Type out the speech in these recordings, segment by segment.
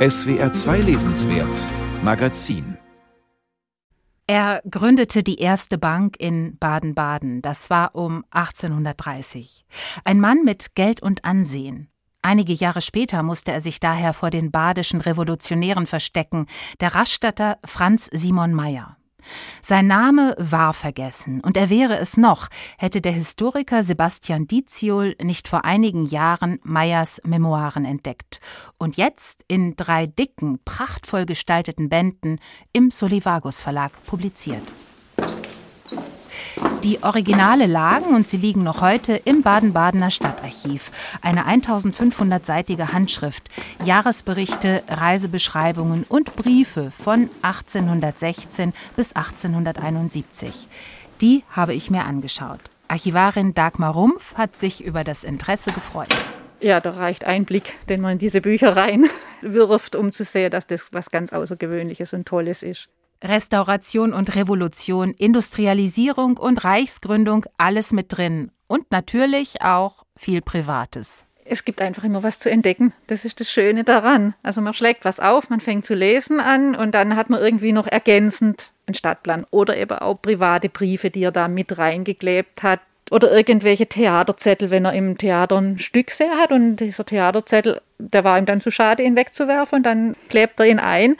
SWR 2 Lesenswert Magazin er gründete die erste Bank in Baden-Baden. Das war um 1830. Ein Mann mit Geld und Ansehen. Einige Jahre später musste er sich daher vor den badischen Revolutionären verstecken, der Rastatter Franz Simon Meyer. Sein Name war vergessen, und er wäre es noch, hätte der Historiker Sebastian Diziol nicht vor einigen Jahren Meyers Memoiren entdeckt und jetzt in drei dicken, prachtvoll gestalteten Bänden im Solivagus Verlag publiziert. Die Originale lagen und sie liegen noch heute im Baden-Badener Stadtarchiv. Eine 1500-seitige Handschrift, Jahresberichte, Reisebeschreibungen und Briefe von 1816 bis 1871. Die habe ich mir angeschaut. Archivarin Dagmar Rumpf hat sich über das Interesse gefreut. Ja, da reicht ein Blick, den man in diese Bücher reinwirft, um zu sehen, dass das was ganz Außergewöhnliches und Tolles ist. Restauration und Revolution, Industrialisierung und Reichsgründung, alles mit drin. Und natürlich auch viel Privates. Es gibt einfach immer was zu entdecken. Das ist das Schöne daran. Also man schlägt was auf, man fängt zu lesen an und dann hat man irgendwie noch ergänzend einen Stadtplan oder eben auch private Briefe, die er da mit reingeklebt hat. Oder irgendwelche Theaterzettel, wenn er im Theater ein Stück sehr hat und dieser Theaterzettel, der war ihm dann zu schade, ihn wegzuwerfen und dann klebt er ihn ein.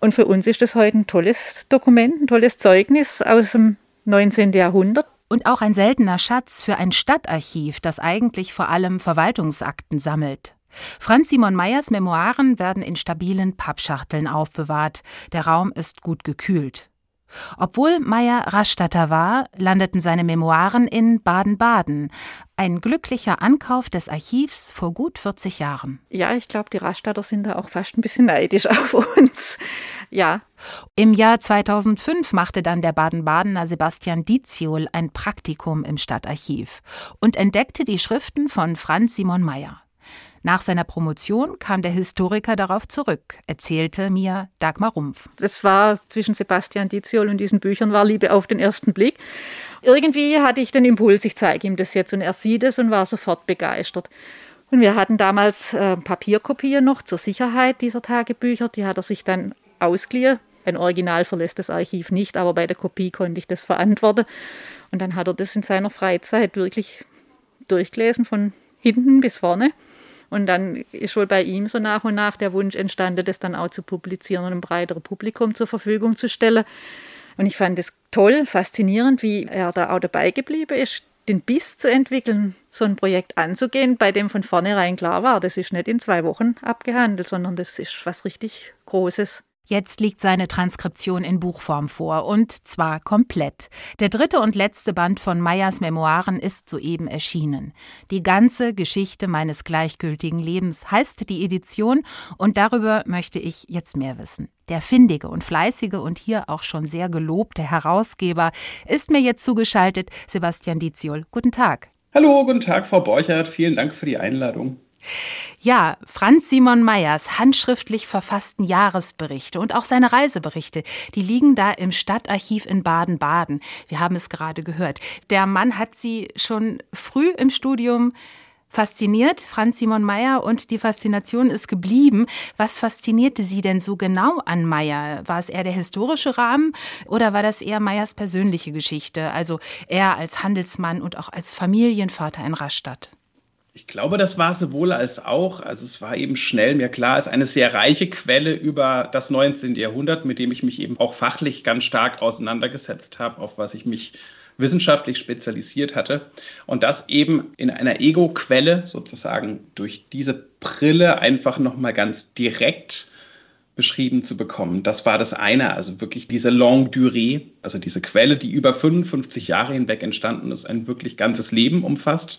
Und für uns ist das heute ein tolles Dokument, ein tolles Zeugnis aus dem 19. Jahrhundert. Und auch ein seltener Schatz für ein Stadtarchiv, das eigentlich vor allem Verwaltungsakten sammelt. Franz Simon Meyers Memoiren werden in stabilen Pappschachteln aufbewahrt. Der Raum ist gut gekühlt. Obwohl Meyer Rastatter war, landeten seine Memoiren in Baden-Baden. Ein glücklicher Ankauf des Archivs vor gut 40 Jahren. Ja, ich glaube, die Rastatter sind da auch fast ein bisschen neidisch auf uns. Ja. Im Jahr 2005 machte dann der Baden-Badener Sebastian Diziol ein Praktikum im Stadtarchiv und entdeckte die Schriften von Franz Simon Meyer. Nach seiner Promotion kam der Historiker darauf zurück, erzählte mir Dagmar Rumpf. Das war zwischen Sebastian Diziol und diesen Büchern war Liebe auf den ersten Blick. Irgendwie hatte ich den Impuls, ich zeige ihm das jetzt und er sieht es und war sofort begeistert. Und wir hatten damals äh, Papierkopien noch zur Sicherheit dieser Tagebücher. Die hat er sich dann ausgeliehen. Ein Original verlässt das Archiv nicht, aber bei der Kopie konnte ich das verantworten. Und dann hat er das in seiner Freizeit wirklich durchgelesen, von hinten bis vorne. Und dann ist wohl bei ihm so nach und nach der Wunsch entstanden, das dann auch zu publizieren und einem breiteren Publikum zur Verfügung zu stellen. Und ich fand es toll, faszinierend, wie er da auch dabei geblieben ist, den Biss zu entwickeln, so ein Projekt anzugehen, bei dem von vornherein klar war, das ist nicht in zwei Wochen abgehandelt, sondern das ist was richtig Großes. Jetzt liegt seine Transkription in Buchform vor, und zwar komplett. Der dritte und letzte Band von Meyers Memoiren ist soeben erschienen. Die ganze Geschichte meines gleichgültigen Lebens heißt die Edition, und darüber möchte ich jetzt mehr wissen. Der findige und fleißige und hier auch schon sehr gelobte Herausgeber ist mir jetzt zugeschaltet, Sebastian Diziol. Guten Tag. Hallo, guten Tag, Frau Borchert. Vielen Dank für die Einladung. Ja, Franz Simon Meyers handschriftlich verfassten Jahresberichte und auch seine Reiseberichte, die liegen da im Stadtarchiv in Baden-Baden. Wir haben es gerade gehört. Der Mann hat sie schon früh im Studium fasziniert, Franz Simon Meyer, und die Faszination ist geblieben. Was faszinierte Sie denn so genau an Meyer? War es eher der historische Rahmen oder war das eher Meyers persönliche Geschichte? Also er als Handelsmann und auch als Familienvater in Rastatt? Ich glaube, das war sowohl als auch. Also es war eben schnell mir klar, es ist eine sehr reiche Quelle über das 19. Jahrhundert, mit dem ich mich eben auch fachlich ganz stark auseinandergesetzt habe, auf was ich mich wissenschaftlich spezialisiert hatte. Und das eben in einer Ego-Quelle sozusagen durch diese Brille einfach nochmal ganz direkt beschrieben zu bekommen. Das war das eine, also wirklich diese Longue Durée, also diese Quelle, die über 55 Jahre hinweg entstanden ist, ein wirklich ganzes Leben umfasst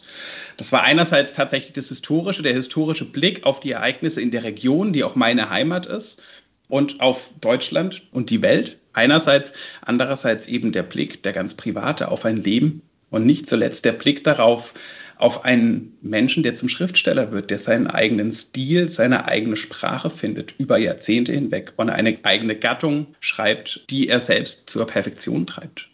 das war einerseits tatsächlich das historische, der historische Blick auf die Ereignisse in der Region, die auch meine Heimat ist, und auf Deutschland und die Welt. Einerseits, andererseits eben der Blick, der ganz private, auf ein Leben und nicht zuletzt der Blick darauf, auf einen Menschen, der zum Schriftsteller wird, der seinen eigenen Stil, seine eigene Sprache findet, über Jahrzehnte hinweg und eine eigene Gattung schreibt, die er selbst zur Perfektion treibt.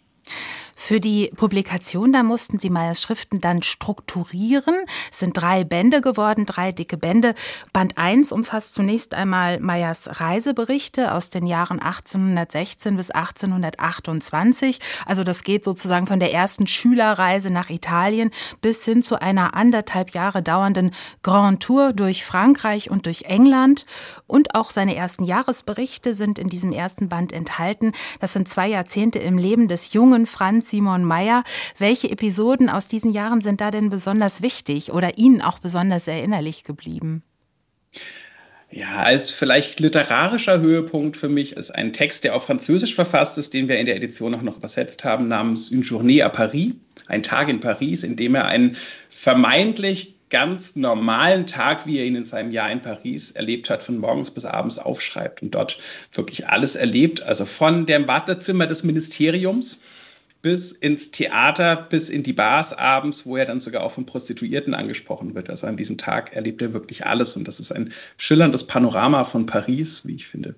Für die Publikation, da mussten Sie Meyers Schriften dann strukturieren. Es sind drei Bände geworden, drei dicke Bände. Band 1 umfasst zunächst einmal Meyers Reiseberichte aus den Jahren 1816 bis 1828. Also das geht sozusagen von der ersten Schülerreise nach Italien bis hin zu einer anderthalb Jahre dauernden Grand Tour durch Frankreich und durch England. Und auch seine ersten Jahresberichte sind in diesem ersten Band enthalten. Das sind zwei Jahrzehnte im Leben des jungen Franz Simon Meyer. Welche Episoden aus diesen Jahren sind da denn besonders wichtig oder Ihnen auch besonders erinnerlich geblieben? Ja, als vielleicht literarischer Höhepunkt für mich ist ein Text, der auf Französisch verfasst ist, den wir in der Edition auch noch übersetzt haben, namens Une Journée à Paris, ein Tag in Paris, in dem er einen vermeintlich ganz normalen Tag, wie er ihn in seinem Jahr in Paris erlebt hat, von morgens bis abends aufschreibt und dort wirklich alles erlebt, also von dem Wartezimmer des Ministeriums bis ins Theater, bis in die Bars abends, wo er dann sogar auch von Prostituierten angesprochen wird. Also an diesem Tag erlebt er wirklich alles und das ist ein schillerndes Panorama von Paris, wie ich finde.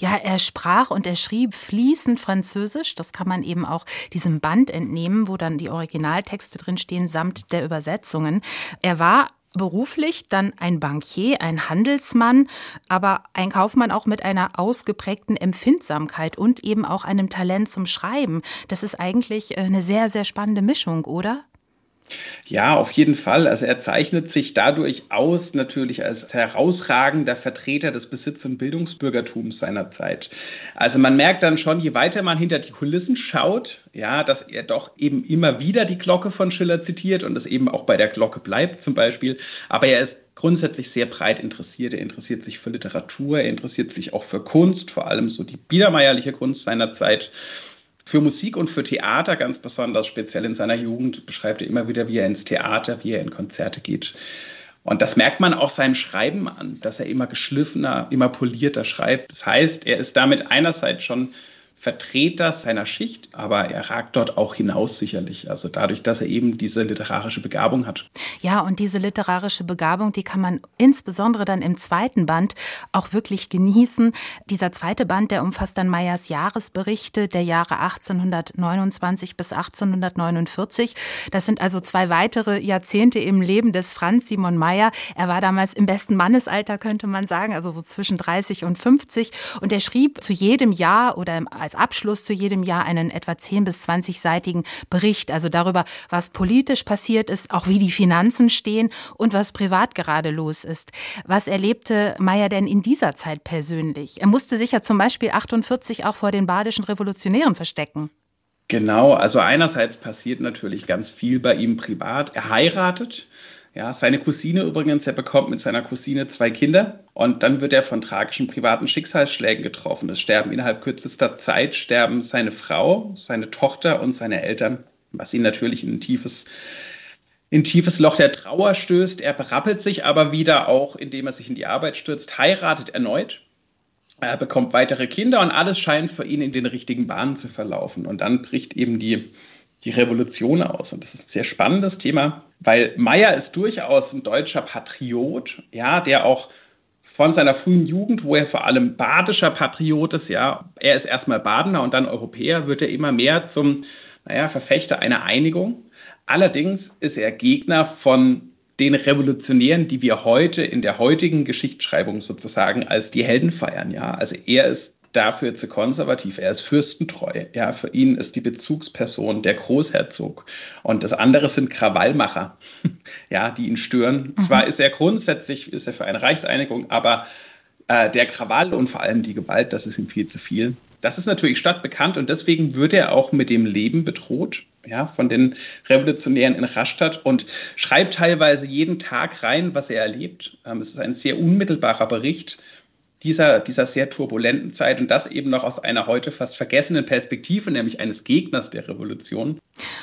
Ja, er sprach und er schrieb fließend Französisch. Das kann man eben auch diesem Band entnehmen, wo dann die Originaltexte drinstehen, samt der Übersetzungen. Er war beruflich dann ein Bankier, ein Handelsmann, aber ein Kaufmann auch mit einer ausgeprägten Empfindsamkeit und eben auch einem Talent zum Schreiben. Das ist eigentlich äh, eine sehr, sehr spannende Mischung, oder? Ja, auf jeden Fall. Also er zeichnet sich dadurch aus natürlich als herausragender Vertreter des Besitz- und Bildungsbürgertums seiner Zeit. Also man merkt dann schon, je weiter man hinter die Kulissen schaut, ja, dass er doch eben immer wieder die Glocke von Schiller zitiert und es eben auch bei der Glocke bleibt zum Beispiel. Aber er ist grundsätzlich sehr breit interessiert. Er interessiert sich für Literatur, er interessiert sich auch für Kunst, vor allem so die biedermeierliche Kunst seiner Zeit. Für Musik und für Theater ganz besonders, speziell in seiner Jugend, beschreibt er immer wieder, wie er ins Theater, wie er in Konzerte geht. Und das merkt man auch seinem Schreiben an, dass er immer geschliffener, immer polierter schreibt. Das heißt, er ist damit einerseits schon Vertreter seiner Schicht, aber er ragt dort auch hinaus sicherlich. Also dadurch, dass er eben diese literarische Begabung hat. Ja, und diese literarische Begabung, die kann man insbesondere dann im zweiten Band auch wirklich genießen. Dieser zweite Band, der umfasst dann Meyers Jahresberichte der Jahre 1829 bis 1849. Das sind also zwei weitere Jahrzehnte im Leben des Franz Simon Meyer. Er war damals im besten Mannesalter, könnte man sagen, also so zwischen 30 und 50. Und er schrieb zu jedem Jahr oder als Abschluss zu jedem Jahr einen etwa 10 bis 20-seitigen Bericht, also darüber, was politisch passiert ist, auch wie die Finanzen stehen und was privat gerade los ist. Was erlebte Meyer denn in dieser Zeit persönlich? Er musste sich ja zum Beispiel 48 auch vor den badischen Revolutionären verstecken. Genau, also einerseits passiert natürlich ganz viel bei ihm privat. Er heiratet, ja, seine Cousine übrigens, er bekommt mit seiner Cousine zwei Kinder und dann wird er von tragischen privaten Schicksalsschlägen getroffen. Es sterben innerhalb kürzester Zeit sterben seine Frau, seine Tochter und seine Eltern, was ihn natürlich in ein tiefes in tiefes Loch der Trauer stößt. Er berappelt sich aber wieder auch, indem er sich in die Arbeit stürzt, heiratet erneut. Er bekommt weitere Kinder und alles scheint für ihn in den richtigen Bahnen zu verlaufen. Und dann bricht eben die die Revolution aus. Und das ist ein sehr spannendes Thema, weil Meyer ist durchaus ein deutscher Patriot, ja, der auch von seiner frühen Jugend, wo er vor allem badischer Patriot ist, ja, er ist erstmal Badener und dann Europäer, wird er immer mehr zum, naja, Verfechter einer Einigung. Allerdings ist er Gegner von den Revolutionären, die wir heute in der heutigen Geschichtsschreibung sozusagen als die Helden feiern, ja. Also er ist dafür zu konservativ. Er ist fürstentreu. Ja, für ihn ist die Bezugsperson der Großherzog. Und das andere sind Krawallmacher, ja, die ihn stören. Mhm. Zwar ist er grundsätzlich, ist er für eine Reichseinigung, aber äh, der Krawall und vor allem die Gewalt, das ist ihm viel zu viel. Das ist natürlich stadtbekannt und deswegen wird er auch mit dem Leben bedroht, ja, von den Revolutionären in Rastatt und schreibt teilweise jeden Tag rein, was er erlebt. Ähm, es ist ein sehr unmittelbarer Bericht dieser, dieser sehr turbulenten Zeit und das eben noch aus einer heute fast vergessenen Perspektive, nämlich eines Gegners der Revolution.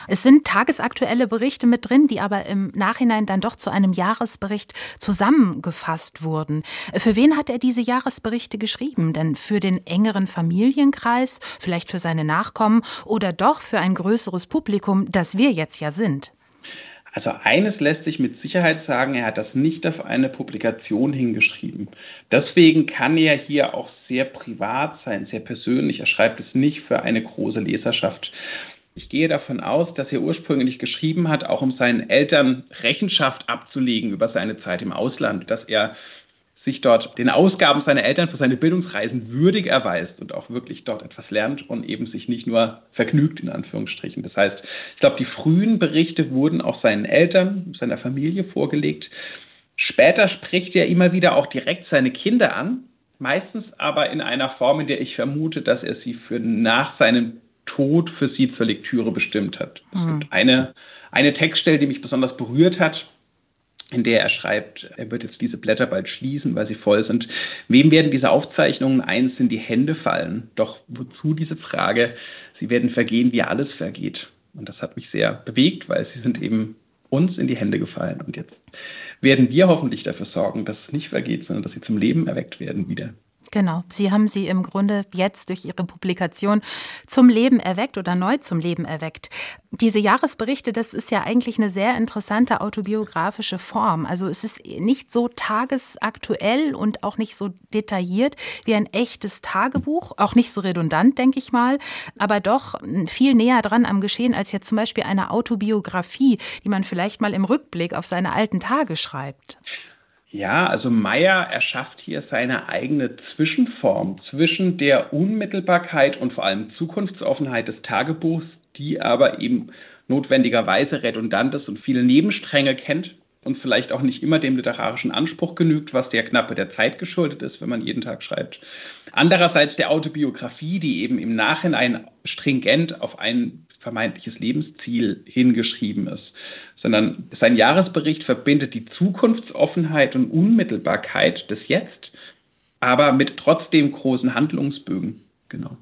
Es sind tagesaktuelle Berichte mit drin, die aber im Nachhinein dann doch zu einem Jahresbericht zusammengefasst wurden. Für wen hat er diese Jahresberichte geschrieben? Denn für den engeren Familienkreis, vielleicht für seine Nachkommen oder doch für ein größeres Publikum, das wir jetzt ja sind? Also eines lässt sich mit Sicherheit sagen, er hat das nicht auf eine Publikation hingeschrieben. Deswegen kann er hier auch sehr privat sein, sehr persönlich. Er schreibt es nicht für eine große Leserschaft. Ich gehe davon aus, dass er ursprünglich geschrieben hat, auch um seinen Eltern Rechenschaft abzulegen über seine Zeit im Ausland, dass er sich dort den Ausgaben seiner Eltern für seine Bildungsreisen würdig erweist und auch wirklich dort etwas lernt und eben sich nicht nur vergnügt, in Anführungsstrichen. Das heißt, ich glaube, die frühen Berichte wurden auch seinen Eltern, seiner Familie vorgelegt. Später spricht er immer wieder auch direkt seine Kinder an, meistens aber in einer Form, in der ich vermute, dass er sie für nach seinem Tod für sie zur Lektüre bestimmt hat. Mhm. eine, eine Textstelle, die mich besonders berührt hat, in der er schreibt, er wird jetzt diese Blätter bald schließen, weil sie voll sind. Wem werden diese Aufzeichnungen eins in die Hände fallen? Doch wozu diese Frage? Sie werden vergehen, wie alles vergeht. Und das hat mich sehr bewegt, weil sie sind eben uns in die Hände gefallen. Und jetzt werden wir hoffentlich dafür sorgen, dass es nicht vergeht, sondern dass sie zum Leben erweckt werden wieder. Genau, Sie haben sie im Grunde jetzt durch Ihre Publikation zum Leben erweckt oder neu zum Leben erweckt. Diese Jahresberichte, das ist ja eigentlich eine sehr interessante autobiografische Form. Also es ist nicht so tagesaktuell und auch nicht so detailliert wie ein echtes Tagebuch, auch nicht so redundant, denke ich mal, aber doch viel näher dran am Geschehen als jetzt zum Beispiel eine Autobiografie, die man vielleicht mal im Rückblick auf seine alten Tage schreibt. Ja, also Meyer erschafft hier seine eigene Zwischenform zwischen der Unmittelbarkeit und vor allem Zukunftsoffenheit des Tagebuchs, die aber eben notwendigerweise redundant ist und viele Nebenstränge kennt und vielleicht auch nicht immer dem literarischen Anspruch genügt, was der Knappe der Zeit geschuldet ist, wenn man jeden Tag schreibt. Andererseits der Autobiografie, die eben im Nachhinein stringent auf ein vermeintliches Lebensziel hingeschrieben ist sondern sein Jahresbericht verbindet die Zukunftsoffenheit und Unmittelbarkeit des Jetzt, aber mit trotzdem großen Handlungsbögen. Genau.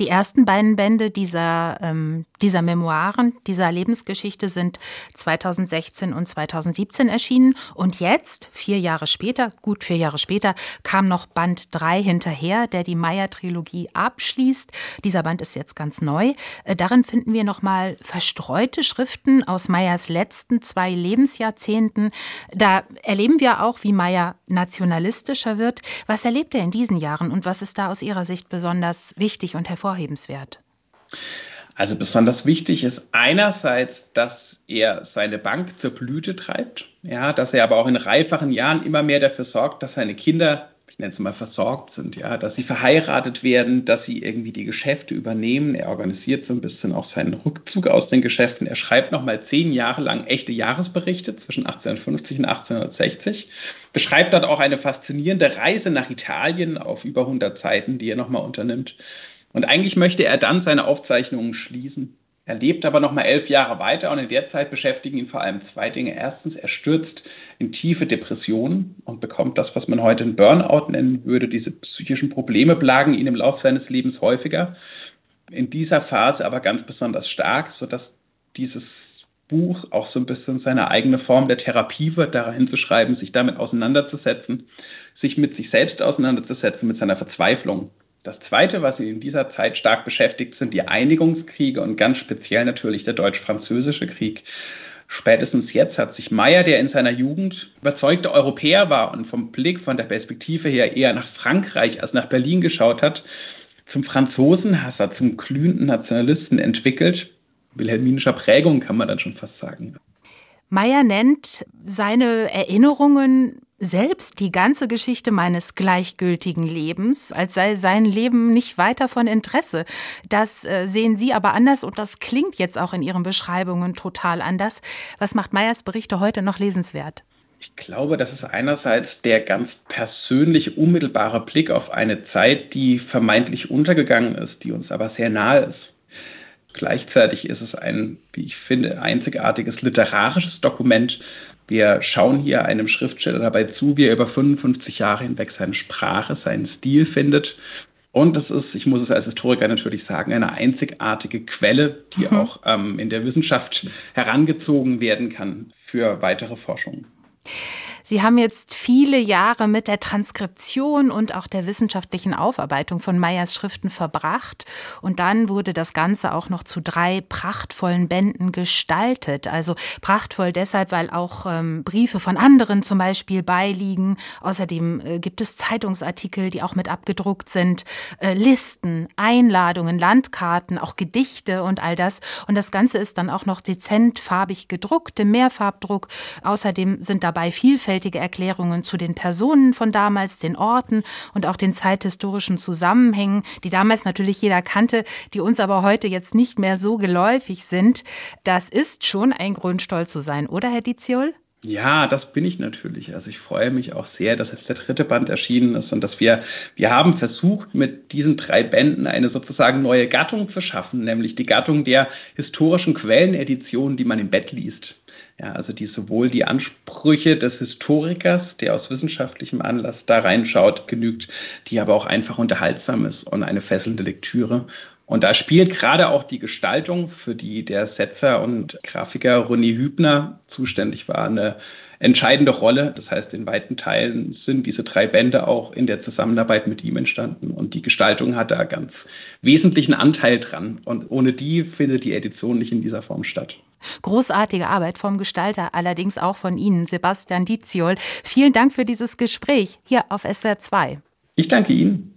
Die ersten beiden Bände dieser, ähm, dieser Memoiren, dieser Lebensgeschichte sind 2016 und 2017 erschienen. Und jetzt, vier Jahre später, gut vier Jahre später, kam noch Band 3 hinterher, der die Meyer-Trilogie abschließt. Dieser Band ist jetzt ganz neu. Äh, darin finden wir nochmal verstreute Schriften aus Meyers letzten zwei Lebensjahrzehnten. Da erleben wir auch, wie Meyer nationalistischer wird. Was erlebt er in diesen Jahren und was ist da aus Ihrer Sicht besonders wichtig und hervorragend? Hervorhebenswert? Also besonders wichtig ist einerseits, dass er seine Bank zur Blüte treibt, ja, dass er aber auch in reifachen Jahren immer mehr dafür sorgt, dass seine Kinder, ich nenne es mal, versorgt sind, ja, dass sie verheiratet werden, dass sie irgendwie die Geschäfte übernehmen. Er organisiert so ein bisschen auch seinen Rückzug aus den Geschäften. Er schreibt nochmal zehn Jahre lang echte Jahresberichte zwischen 1850 und 1860 beschreibt dort auch eine faszinierende Reise nach Italien auf über 100 Seiten, die er nochmal unternimmt. Und eigentlich möchte er dann seine Aufzeichnungen schließen. Er lebt aber noch mal elf Jahre weiter und in der Zeit beschäftigen ihn vor allem zwei Dinge. Erstens, er stürzt in tiefe Depressionen und bekommt das, was man heute ein Burnout nennen würde. Diese psychischen Probleme plagen ihn im Laufe seines Lebens häufiger. In dieser Phase aber ganz besonders stark, sodass dieses Buch auch so ein bisschen seine eigene Form der Therapie wird, da hinzuschreiben, sich damit auseinanderzusetzen, sich mit sich selbst auseinanderzusetzen, mit seiner Verzweiflung das Zweite, was ihn in dieser Zeit stark beschäftigt, sind die Einigungskriege und ganz speziell natürlich der deutsch-französische Krieg. Spätestens jetzt hat sich Meyer, der in seiner Jugend überzeugter Europäer war und vom Blick, von der Perspektive her eher nach Frankreich als nach Berlin geschaut hat, zum Franzosenhasser, zum glühenden Nationalisten entwickelt. Wilhelminischer Prägung kann man dann schon fast sagen. Meyer nennt seine Erinnerungen selbst die ganze Geschichte meines gleichgültigen Lebens, als sei sein Leben nicht weiter von Interesse. Das äh, sehen Sie aber anders und das klingt jetzt auch in Ihren Beschreibungen total anders. Was macht Meyers Berichte heute noch lesenswert? Ich glaube, das ist einerseits der ganz persönliche, unmittelbare Blick auf eine Zeit, die vermeintlich untergegangen ist, die uns aber sehr nahe ist. Gleichzeitig ist es ein, wie ich finde, einzigartiges literarisches Dokument, wir schauen hier einem Schriftsteller dabei zu, wie er über 55 Jahre hinweg seine Sprache, seinen Stil findet. Und das ist, ich muss es als Historiker natürlich sagen, eine einzigartige Quelle, die mhm. auch ähm, in der Wissenschaft herangezogen werden kann für weitere Forschung. Sie haben jetzt viele Jahre mit der Transkription und auch der wissenschaftlichen Aufarbeitung von Meyers Schriften verbracht. Und dann wurde das Ganze auch noch zu drei prachtvollen Bänden gestaltet. Also prachtvoll deshalb, weil auch ähm, Briefe von anderen zum Beispiel beiliegen. Außerdem äh, gibt es Zeitungsartikel, die auch mit abgedruckt sind, äh, Listen, Einladungen, Landkarten, auch Gedichte und all das. Und das Ganze ist dann auch noch dezent farbig gedruckt, im Mehrfarbdruck. Außerdem sind dabei vielfältige vielfältige Erklärungen zu den Personen von damals, den Orten und auch den zeithistorischen Zusammenhängen, die damals natürlich jeder kannte, die uns aber heute jetzt nicht mehr so geläufig sind. Das ist schon ein Grund, stolz zu sein, oder Herr Diziol? Ja, das bin ich natürlich. Also ich freue mich auch sehr, dass jetzt der dritte Band erschienen ist und dass wir, wir haben versucht, mit diesen drei Bänden eine sozusagen neue Gattung zu schaffen, nämlich die Gattung der historischen Quelleneditionen, die man im Bett liest. Ja, also die sowohl die Ansprüche des Historikers, der aus wissenschaftlichem Anlass da reinschaut, genügt, die aber auch einfach unterhaltsam ist und eine fesselnde Lektüre. Und da spielt gerade auch die Gestaltung, für die der Setzer und Grafiker Ronny Hübner zuständig war, eine entscheidende Rolle. Das heißt, in weiten Teilen sind diese drei Bände auch in der Zusammenarbeit mit ihm entstanden und die Gestaltung hat da ganz wesentlichen Anteil dran. Und ohne die findet die Edition nicht in dieser Form statt. Großartige Arbeit vom Gestalter, allerdings auch von Ihnen, Sebastian Diziol. Vielen Dank für dieses Gespräch hier auf SWR 2. Ich danke Ihnen.